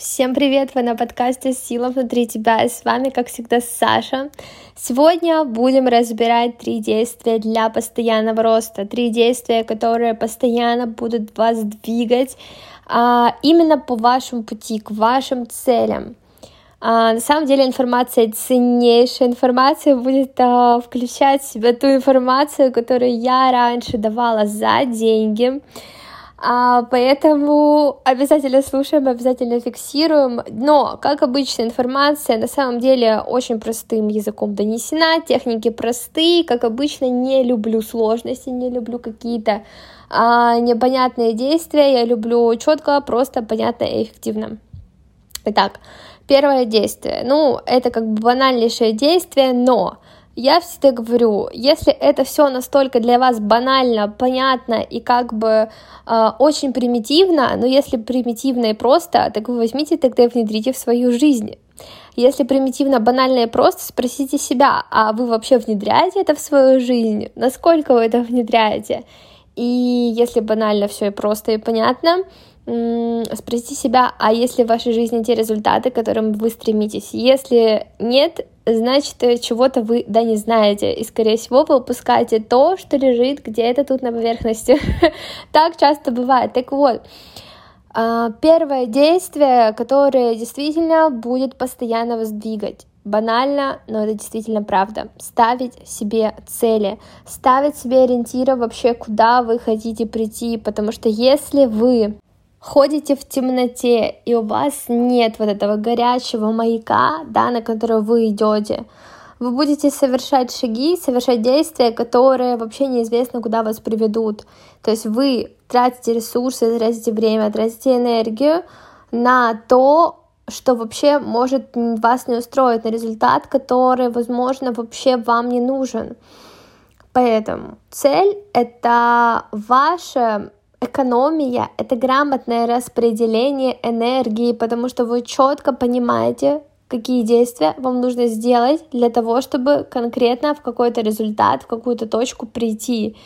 Всем привет! Вы на подкасте «Сила внутри тебя» с вами, как всегда, Саша. Сегодня будем разбирать три действия для постоянного роста, три действия, которые постоянно будут вас двигать а, именно по вашему пути, к вашим целям. А, на самом деле информация ценнейшая, информация будет а, включать в себя ту информацию, которую я раньше давала за деньги, а, поэтому обязательно слушаем, обязательно фиксируем. Но, как обычно, информация на самом деле очень простым языком донесена, техники простые, как обычно, не люблю сложности, не люблю какие-то а, непонятные действия, я люблю четко, просто, понятно и эффективно. Итак, первое действие. Ну, это как бы банальнейшее действие, но я всегда говорю, если это все настолько для вас банально, понятно и как бы э, очень примитивно, но если примитивно и просто, так вы возьмите тогда и внедрите в свою жизнь. Если примитивно, банально и просто, спросите себя, а вы вообще внедряете это в свою жизнь? Насколько вы это внедряете? И если банально все и просто и понятно, спросите себя, а если в вашей жизни те результаты, к которым вы стремитесь? Если нет, значит, э, чего-то вы, да, не знаете, и, скорее всего, вы упускаете то, что лежит где-то тут на поверхности. так часто бывает. Так вот, а, первое действие, которое действительно будет постоянно вас двигать, банально, но это действительно правда. Ставить себе цели, ставить себе ориентиры вообще, куда вы хотите прийти, потому что если вы ходите в темноте, и у вас нет вот этого горячего маяка, да, на который вы идете, вы будете совершать шаги, совершать действия, которые вообще неизвестно, куда вас приведут. То есть вы тратите ресурсы, тратите время, тратите энергию на то, что вообще может вас не устроить, на результат, который, возможно, вообще вам не нужен. Поэтому цель — это ваше экономия — это грамотное распределение энергии, потому что вы четко понимаете, какие действия вам нужно сделать для того, чтобы конкретно в какой-то результат, в какую-то точку прийти.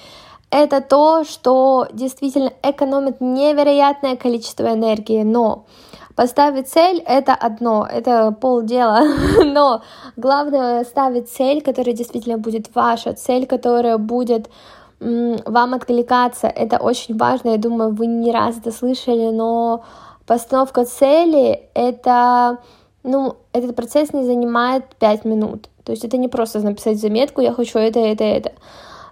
Это то, что действительно экономит невероятное количество энергии, но Поставить цель — это одно, это полдела, но главное ставить цель, которая действительно будет ваша, цель, которая будет вам откликаться. Это очень важно, я думаю, вы не раз это слышали, но постановка цели — это, ну, этот процесс не занимает 5 минут. То есть это не просто написать заметку «я хочу это, это, это».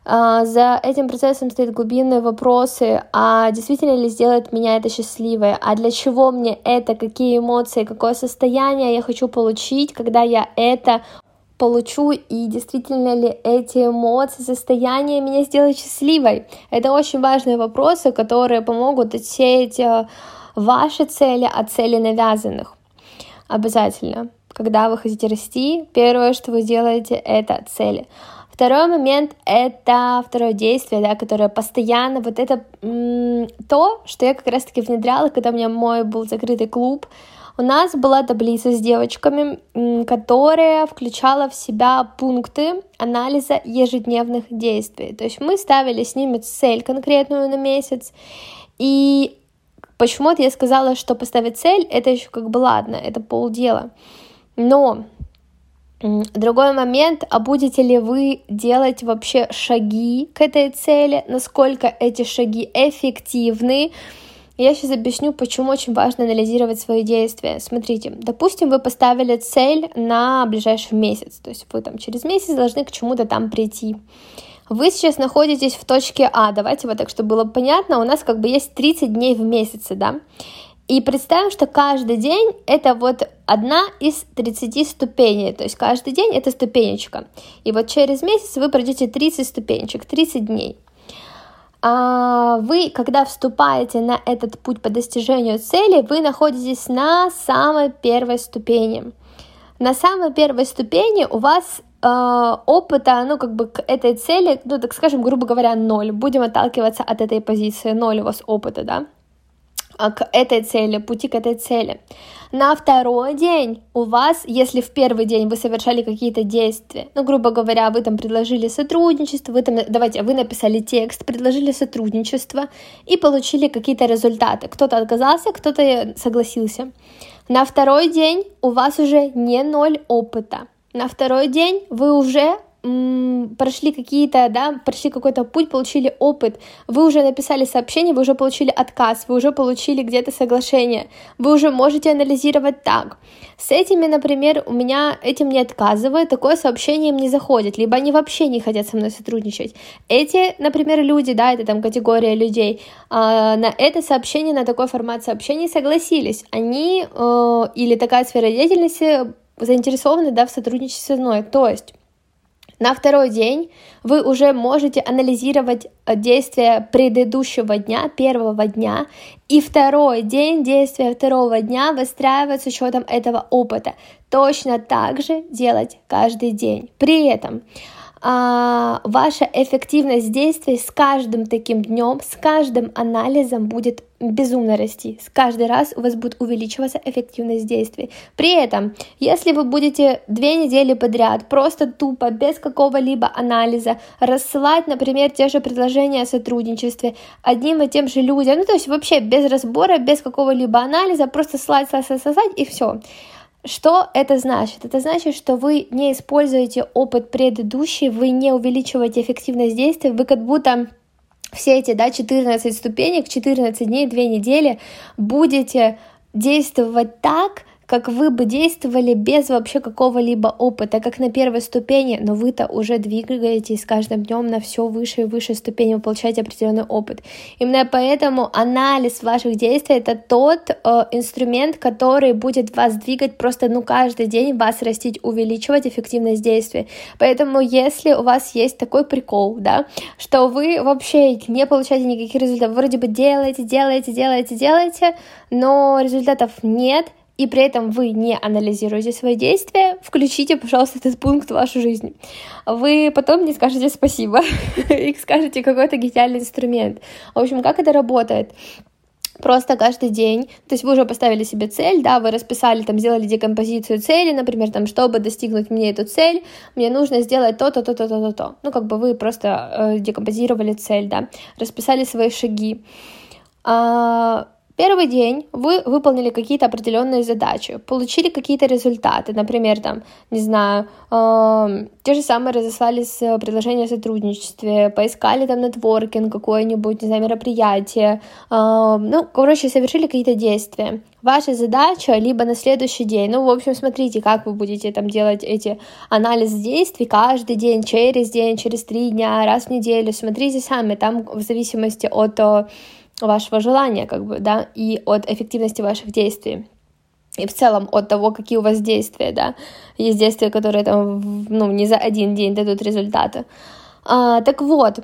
А, за этим процессом стоят глубинные вопросы, а действительно ли сделает меня это счастливой, а для чего мне это, какие эмоции, какое состояние я хочу получить, когда я это получу и действительно ли эти эмоции, состояния меня сделают счастливой. Это очень важные вопросы, которые помогут отсеять э, ваши цели от целей навязанных. Обязательно. Когда вы хотите расти, первое, что вы делаете, это цели. Второй момент — это второе действие, да, которое постоянно, вот это м- то, что я как раз-таки внедряла, когда у меня мой был закрытый клуб, у нас была таблица с девочками, которая включала в себя пункты анализа ежедневных действий. То есть мы ставили с ними цель конкретную на месяц, и почему-то я сказала, что поставить цель, это еще как бы ладно, это полдела. Но Другой момент, а будете ли вы делать вообще шаги к этой цели, насколько эти шаги эффективны, я сейчас объясню, почему очень важно анализировать свои действия. Смотрите, допустим, вы поставили цель на ближайший месяц, то есть вы там через месяц должны к чему-то там прийти. Вы сейчас находитесь в точке А, давайте вот так, чтобы было понятно, у нас как бы есть 30 дней в месяце, да, и представим, что каждый день это вот одна из 30 ступеней, то есть каждый день это ступенечка. И вот через месяц вы пройдете 30 ступенечек, 30 дней. А вы, когда вступаете на этот путь по достижению цели, вы находитесь на самой первой ступени. На самой первой ступени у вас э, опыта, ну, как бы к этой цели, ну, так скажем, грубо говоря, ноль. Будем отталкиваться от этой позиции, ноль у вас опыта, да. А, к этой цели, пути к этой цели. На второй день у вас, если в первый день вы совершали какие-то действия, ну, грубо говоря, вы там предложили сотрудничество, вы там, давайте, вы написали текст, предложили сотрудничество и получили какие-то результаты. Кто-то отказался, кто-то согласился. На второй день у вас уже не ноль опыта. На второй день вы уже прошли какие-то, да, прошли какой-то путь, получили опыт, вы уже написали сообщение, вы уже получили отказ, вы уже получили где-то соглашение, вы уже можете анализировать так. С этими, например, у меня этим не отказывают, такое сообщение им не заходит, либо они вообще не хотят со мной сотрудничать. Эти, например, люди, да, это там категория людей, э, на это сообщение, на такой формат сообщений согласились. Они э, или такая сфера деятельности заинтересованы, да, в сотрудничестве со мной. То есть на второй день вы уже можете анализировать э, действия предыдущего дня, первого дня, и второй день действия второго дня выстраивать с учетом этого опыта. Точно так же делать каждый день. При этом а, ваша эффективность действий с каждым таким днем, с каждым анализом будет безумно расти. С каждый раз у вас будет увеличиваться эффективность действий. При этом, если вы будете две недели подряд просто тупо, без какого-либо анализа, рассылать, например, те же предложения о сотрудничестве одним и тем же людям, ну то есть вообще без разбора, без какого-либо анализа, просто слать, слать, слать, слать и все что это значит? Это значит, что вы не используете опыт предыдущий, вы не увеличиваете эффективность действий, вы как будто все эти да, 14 ступенек, 14 дней, 2 недели будете действовать так, как вы бы действовали без вообще какого-либо опыта, как на первой ступени, но вы-то уже двигаетесь с каждым днем на все выше и выше ступени, вы получаете определенный опыт. Именно поэтому анализ ваших действий это тот э, инструмент, который будет вас двигать просто ну каждый день, вас растить, увеличивать эффективность действий. Поэтому если у вас есть такой прикол, да, что вы вообще не получаете никаких результатов, вроде бы делаете, делаете, делаете, делаете, но результатов нет, и при этом вы не анализируете свои действия, включите, пожалуйста, этот пункт в вашу жизнь. Вы потом не скажете спасибо и скажете какой-то гениальный инструмент. В общем, как это работает? просто каждый день, то есть вы уже поставили себе цель, да, вы расписали, там, сделали декомпозицию цели, например, там, чтобы достигнуть мне эту цель, мне нужно сделать то-то, то-то, то-то, то. Ну, как бы вы просто э, декомпозировали цель, да, расписали свои шаги. А, Первый день вы выполнили какие-то определенные задачи, получили какие-то результаты, например, там, не знаю, э, те же самые разослали с предложения о сотрудничестве, поискали там нетворкинг какое-нибудь, не знаю, мероприятие, э, ну, короче, совершили какие-то действия. Ваша задача либо на следующий день, ну, в общем, смотрите, как вы будете там делать эти анализ действий каждый день, через день, через три дня, раз в неделю, смотрите сами, там в зависимости от вашего желания, как бы, да, и от эффективности ваших действий. И в целом от того, какие у вас действия, да. Есть действия, которые там, ну, не за один день дадут результаты. А, так вот,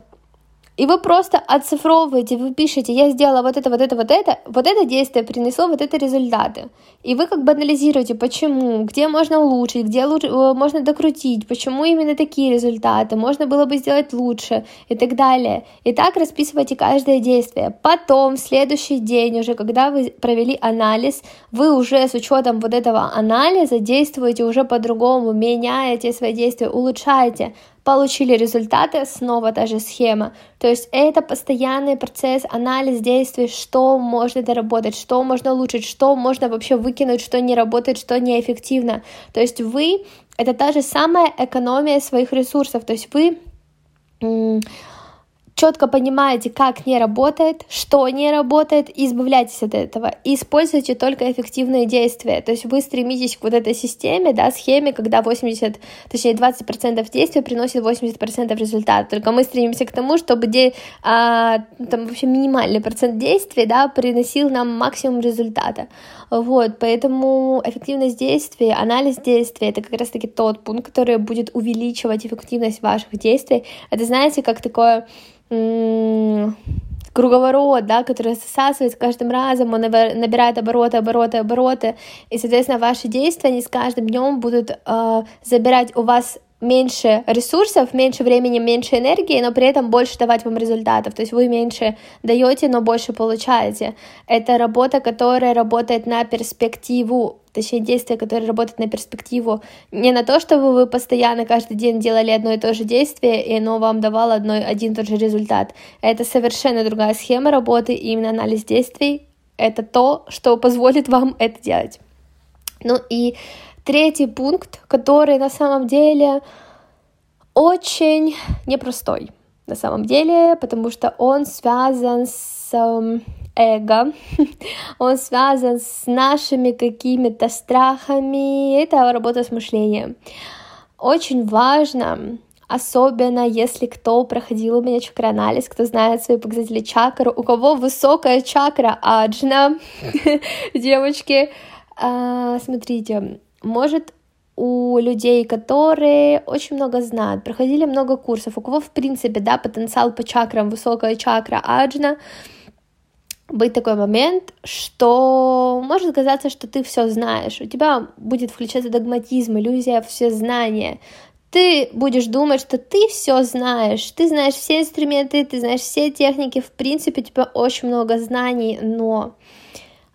и вы просто оцифровываете, вы пишете, я сделала вот это, вот это, вот это, вот это действие принесло вот это результаты. И вы как бы анализируете, почему, где можно улучшить, где лучше, э, можно докрутить, почему именно такие результаты, можно было бы сделать лучше и так далее. И так расписывайте каждое действие. Потом, в следующий день уже, когда вы провели анализ, вы уже с учетом вот этого анализа действуете уже по-другому, меняете свои действия, улучшаете получили результаты, снова та же схема. То есть это постоянный процесс, анализ действий, что можно доработать, что можно улучшить, что можно вообще выкинуть, что не работает, что неэффективно. То есть вы, это та же самая экономия своих ресурсов, то есть вы четко понимаете, как не работает, что не работает, и избавляйтесь от этого. И используйте только эффективные действия. То есть вы стремитесь к вот этой системе, да, схеме, когда 80, точнее 20% действия приносит 80% результата. Только мы стремимся к тому, чтобы де, а, там вообще минимальный процент действий, да, приносил нам максимум результата. Вот, поэтому эффективность действий, анализ действий — это как раз-таки тот пункт, который будет увеличивать эффективность ваших действий. Это, знаете, как такое круговорот, да, который засасывает с каждым разом, он набирает обороты, обороты, обороты, и, соответственно, ваши действия, они с каждым днем будут э, забирать у вас меньше ресурсов, меньше времени, меньше энергии, но при этом больше давать вам результатов. То есть вы меньше даете, но больше получаете. Это работа, которая работает на перспективу, точнее действие, которое работает на перспективу. Не на то, чтобы вы постоянно каждый день делали одно и то же действие, и оно вам давало одно, один и тот же результат. Это совершенно другая схема работы, и именно анализ действий — это то, что позволит вам это делать. Ну и третий пункт, который на самом деле очень непростой на самом деле, потому что он связан с эм, эго, он связан с нашими какими-то страхами, это работа с мышлением. Очень важно, особенно если кто проходил у меня чакроанализ, кто знает свои показатели чакр, у кого высокая чакра аджна, девочки, а, смотрите, может у людей, которые очень много знают, проходили много курсов, у кого, в принципе, да, потенциал по чакрам, высокая чакра аджна, быть такой момент, что может казаться, что ты все знаешь, у тебя будет включаться догматизм, иллюзия все знания, ты будешь думать, что ты все знаешь, ты знаешь все инструменты, ты знаешь все техники, в принципе, у тебя очень много знаний, но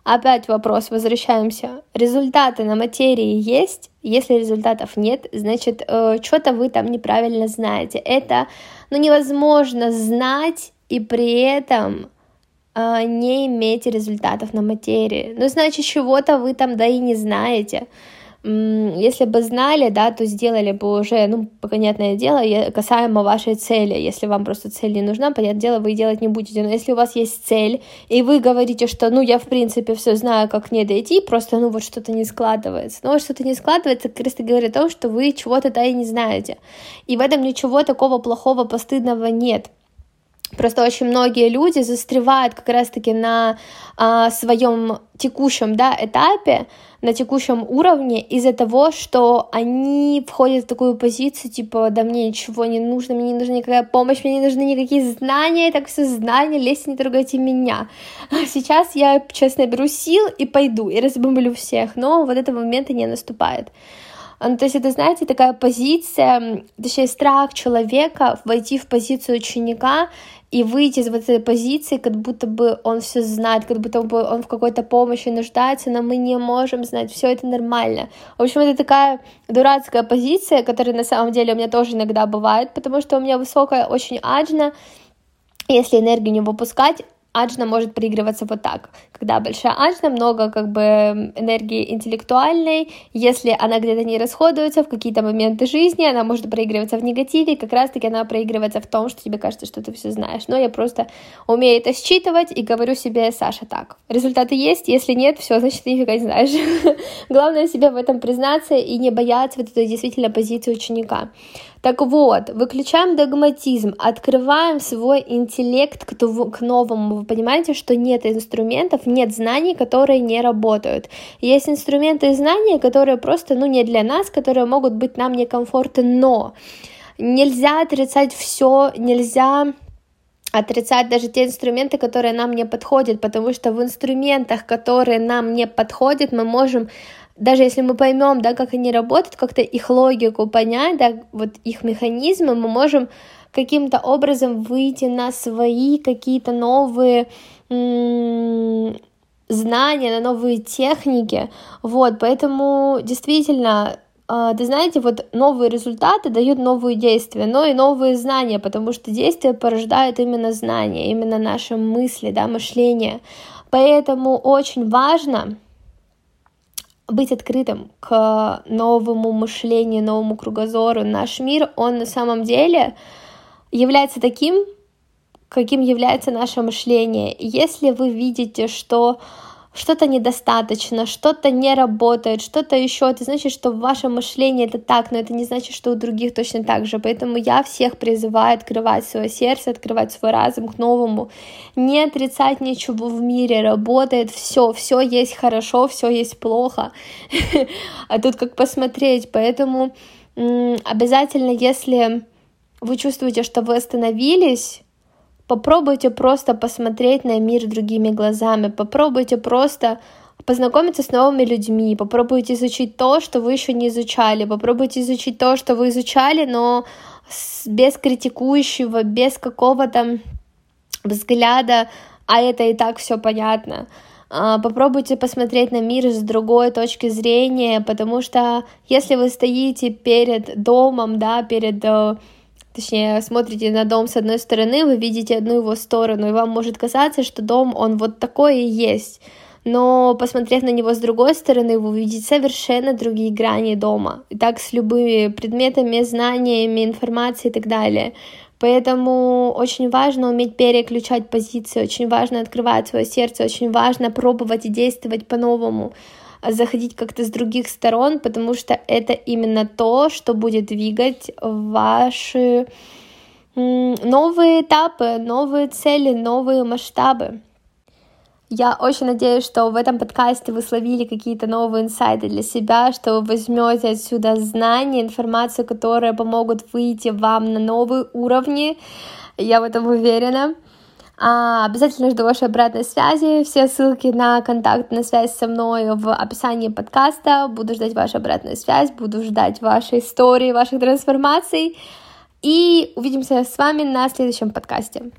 Опять вопрос, возвращаемся. Результаты на материи есть? Если результатов нет, значит, э, что-то вы там неправильно знаете. Это ну, невозможно знать и при этом не иметь результатов на материи. Ну, значит, чего-то вы там да и не знаете если бы знали, да, то сделали бы уже, ну, понятное дело, касаемо вашей цели. Если вам просто цель не нужна, понятное дело, вы делать не будете. Но если у вас есть цель, и вы говорите, что, ну, я, в принципе, все знаю, как не дойти, просто, ну, вот что-то не складывается. Но вот что-то не складывается, как раз говорит о том, что вы чего-то да и не знаете. И в этом ничего такого плохого, постыдного нет. Просто очень многие люди застревают как раз-таки на а, своем текущем да, этапе, на текущем уровне из-за того, что они входят в такую позицию, типа, да мне ничего не нужно, мне не нужна никакая помощь, мне не нужны никакие знания, так все знания, лезьте, не трогайте меня. Сейчас я, честно, беру сил и пойду, и разбомблю всех, но вот этого момента не наступает. Ну, то есть это, знаете, такая позиция, точнее, страх человека войти в позицию ученика и выйти из вот этой позиции, как будто бы он все знает, как будто бы он в какой-то помощи нуждается, но мы не можем знать, все это нормально. В общем, это такая дурацкая позиция, которая на самом деле у меня тоже иногда бывает, потому что у меня высокая очень аджна, если энергию не выпускать, аджна может проигрываться вот так. Когда большая аджна, много как бы энергии интеллектуальной, если она где-то не расходуется в какие-то моменты жизни, она может проигрываться в негативе, как раз-таки она проигрывается в том, что тебе кажется, что ты все знаешь. Но я просто умею это считывать и говорю себе, Саша, так, результаты есть, если нет, все, значит, ты нифига не знаешь. Главное себе в этом признаться и не бояться вот этой действительно позиции ученика. Так вот, выключаем догматизм, открываем свой интеллект к, к новому. Вы понимаете, что нет инструментов, нет знаний, которые не работают. Есть инструменты и знания, которые просто, ну, не для нас, которые могут быть нам некомфортны, но нельзя отрицать все, нельзя отрицать даже те инструменты, которые нам не подходят, потому что в инструментах, которые нам не подходят, мы можем даже если мы поймем, да, как они работают, как-то их логику понять, да, вот их механизмы, мы можем каким-то образом выйти на свои какие-то новые знания, на новые техники, вот, поэтому действительно а, ты знаете, вот новые результаты дают новые действия, но и новые знания, потому что действия порождают именно знания, именно наши мысли, да, мышление. Поэтому очень важно быть открытым к новому мышлению, новому кругозору. Наш мир, он на самом деле является таким, каким является наше мышление. Если вы видите, что что-то недостаточно, что-то не работает, что-то еще, это значит, что в вашем мышлении это так, но это не значит, что у других точно так же. Поэтому я всех призываю открывать свое сердце, открывать свой разум к новому, не отрицать ничего в мире, работает все, все есть хорошо, все есть плохо, а тут как посмотреть, поэтому обязательно, если вы чувствуете, что вы остановились, Попробуйте просто посмотреть на мир другими глазами, попробуйте просто познакомиться с новыми людьми, попробуйте изучить то, что вы еще не изучали, попробуйте изучить то, что вы изучали, но без критикующего, без какого-то взгляда, а это и так все понятно. А, попробуйте посмотреть на мир с другой точки зрения, потому что если вы стоите перед домом, да, перед э, точнее, смотрите на дом с одной стороны, вы видите одну его сторону, и вам может казаться, что дом, он вот такой и есть. но посмотрев на него с другой стороны, вы увидите совершенно другие грани дома. И так с любыми предметами, знаниями, информацией и так далее. Поэтому очень важно уметь переключать позиции, очень важно открывать свое сердце, очень важно пробовать и действовать по-новому, заходить как-то с других сторон, потому что это именно то, что будет двигать ваши новые этапы, новые цели, новые масштабы. Я очень надеюсь, что в этом подкасте вы словили какие-то новые инсайты для себя, что вы возьмете отсюда знания, информацию, которые помогут выйти вам на новые уровни. Я в этом уверена. А, обязательно жду вашей обратной связи. Все ссылки на контакт, на связь со мной в описании подкаста. Буду ждать вашу обратную связь, буду ждать вашей истории, ваших трансформаций. И увидимся с вами на следующем подкасте.